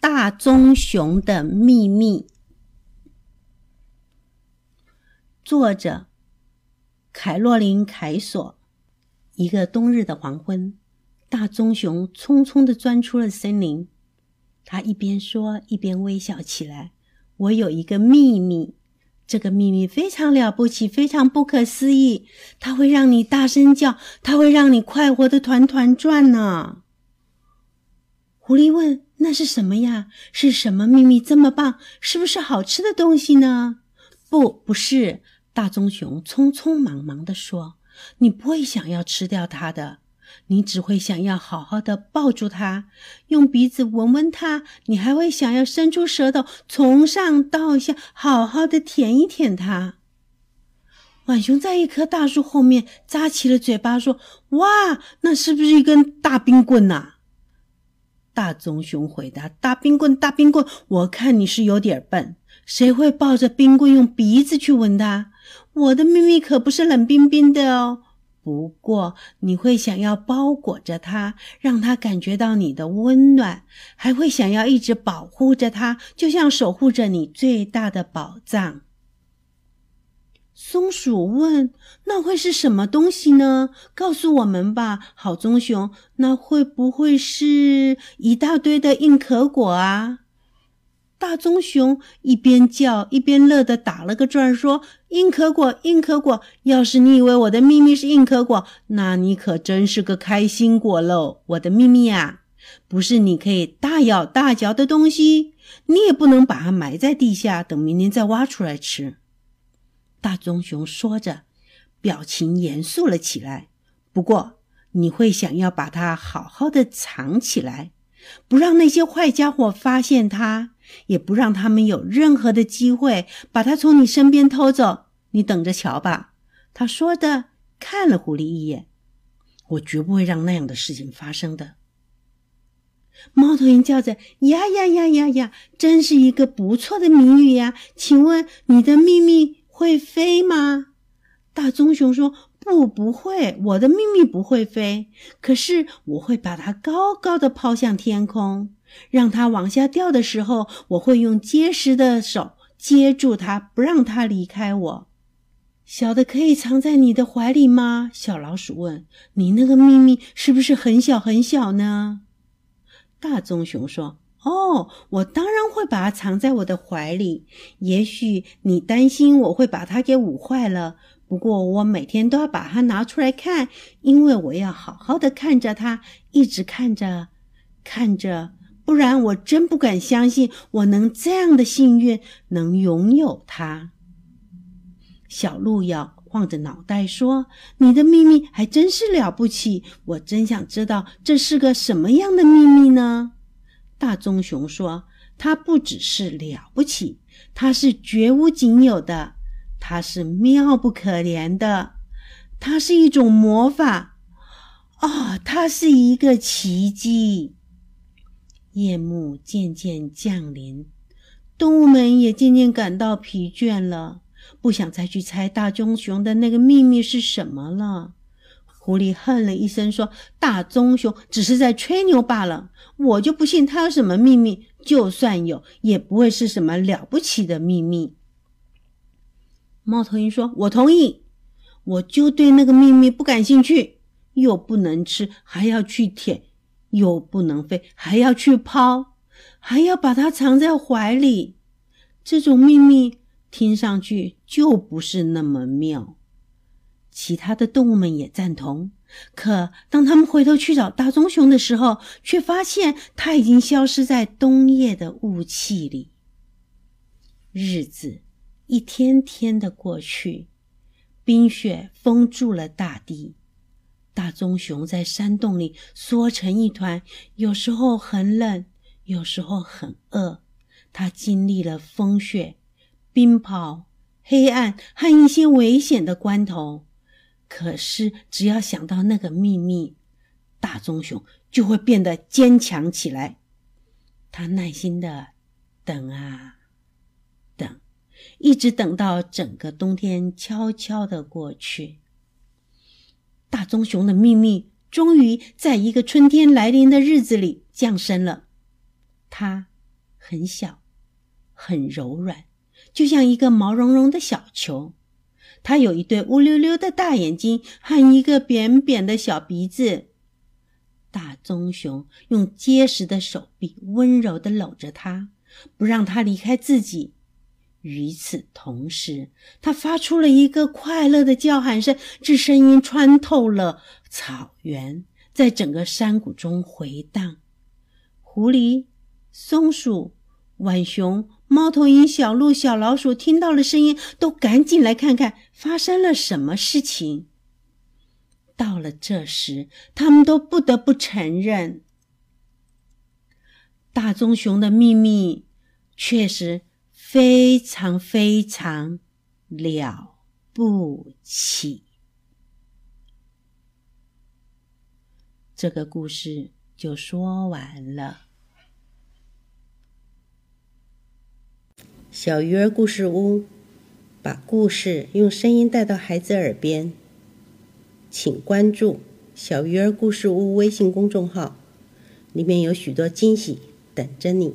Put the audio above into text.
大棕熊的秘密，作者凯洛琳·凯索。一个冬日的黄昏，大棕熊匆匆地钻出了森林。他一边说，一边微笑起来。“我有一个秘密，这个秘密非常了不起，非常不可思议。它会让你大声叫，它会让你快活的团团转呢。”狐狸问。那是什么呀？是什么秘密这么棒？是不是好吃的东西呢？不，不是。大棕熊匆匆忙忙地说：“你不会想要吃掉它的，你只会想要好好的抱住它，用鼻子闻闻它，你还会想要伸出舌头，从上到下好好的舔一舔它。”浣熊在一棵大树后面扎起了嘴巴，说：“哇，那是不是一根大冰棍呐？”大棕熊回答：“大冰棍，大冰棍，我看你是有点笨。谁会抱着冰棍用鼻子去闻它？我的秘密可不是冷冰冰的哦。不过你会想要包裹着它，让它感觉到你的温暖，还会想要一直保护着它，就像守护着你最大的宝藏。”松鼠问：“那会是什么东西呢？告诉我们吧，好棕熊。那会不会是一大堆的硬壳果啊？”大棕熊一边叫一边乐得打了个转，说：“硬壳果，硬壳果！要是你以为我的秘密是硬壳果，那你可真是个开心果喽！我的秘密呀，不是你可以大咬大嚼的东西，你也不能把它埋在地下，等明天再挖出来吃。”大棕熊说着，表情严肃了起来。不过，你会想要把它好好的藏起来，不让那些坏家伙发现它，也不让他们有任何的机会把它从你身边偷走。你等着瞧吧。他说的，看了狐狸一眼。我绝不会让那样的事情发生的。猫头鹰叫着：“呀呀呀呀呀！真是一个不错的谜语呀！请问你的秘密？”会飞吗？大棕熊说：“不，不会。我的秘密不会飞，可是我会把它高高的抛向天空，让它往下掉的时候，我会用结实的手接住它，不让它离开我。”小的可以藏在你的怀里吗？小老鼠问：“你那个秘密是不是很小很小呢？”大棕熊说。哦，我当然会把它藏在我的怀里。也许你担心我会把它给捂坏了，不过我每天都要把它拿出来看，因为我要好好的看着它，一直看着，看着，不然我真不敢相信我能这样的幸运能拥有它。小鹿摇晃着脑袋说：“你的秘密还真是了不起，我真想知道这是个什么样的秘密呢？”大棕熊说：“它不只是了不起，它是绝无仅有的，它是妙不可言的，它是一种魔法，啊，它是一个奇迹。”夜幕渐渐降临，动物们也渐渐感到疲倦了，不想再去猜大棕熊的那个秘密是什么了。狐狸哼了一声，说：“大棕熊只是在吹牛罢了，我就不信他有什么秘密。就算有，也不会是什么了不起的秘密。”猫头鹰说：“我同意，我就对那个秘密不感兴趣。又不能吃，还要去舔；又不能飞，还要去抛，还要把它藏在怀里。这种秘密听上去就不是那么妙。”其他的动物们也赞同，可当他们回头去找大棕熊的时候，却发现它已经消失在冬夜的雾气里。日子一天天的过去，冰雪封住了大地，大棕熊在山洞里缩成一团，有时候很冷，有时候很饿。它经历了风雪、冰雹、黑暗和一些危险的关头。可是，只要想到那个秘密，大棕熊就会变得坚强起来。他耐心的等啊等，一直等到整个冬天悄悄的过去。大棕熊的秘密终于在一个春天来临的日子里降生了。它很小，很柔软，就像一个毛茸茸的小球。它有一对乌溜溜的大眼睛和一个扁扁的小鼻子。大棕熊用结实的手臂温柔地搂着它，不让它离开自己。与此同时，它发出了一个快乐的叫喊声，这声音穿透了草原，在整个山谷中回荡。狐狸、松鼠、浣熊、猫头鹰、小鹿、小老鼠听到了声音，都赶紧来看看发生了什么事情。到了这时，他们都不得不承认，大棕熊的秘密确实非常非常了不起。这个故事就说完了。小鱼儿故事屋把故事用声音带到孩子耳边。请关注“小鱼儿故事屋”微信公众号，里面有许多惊喜等着你。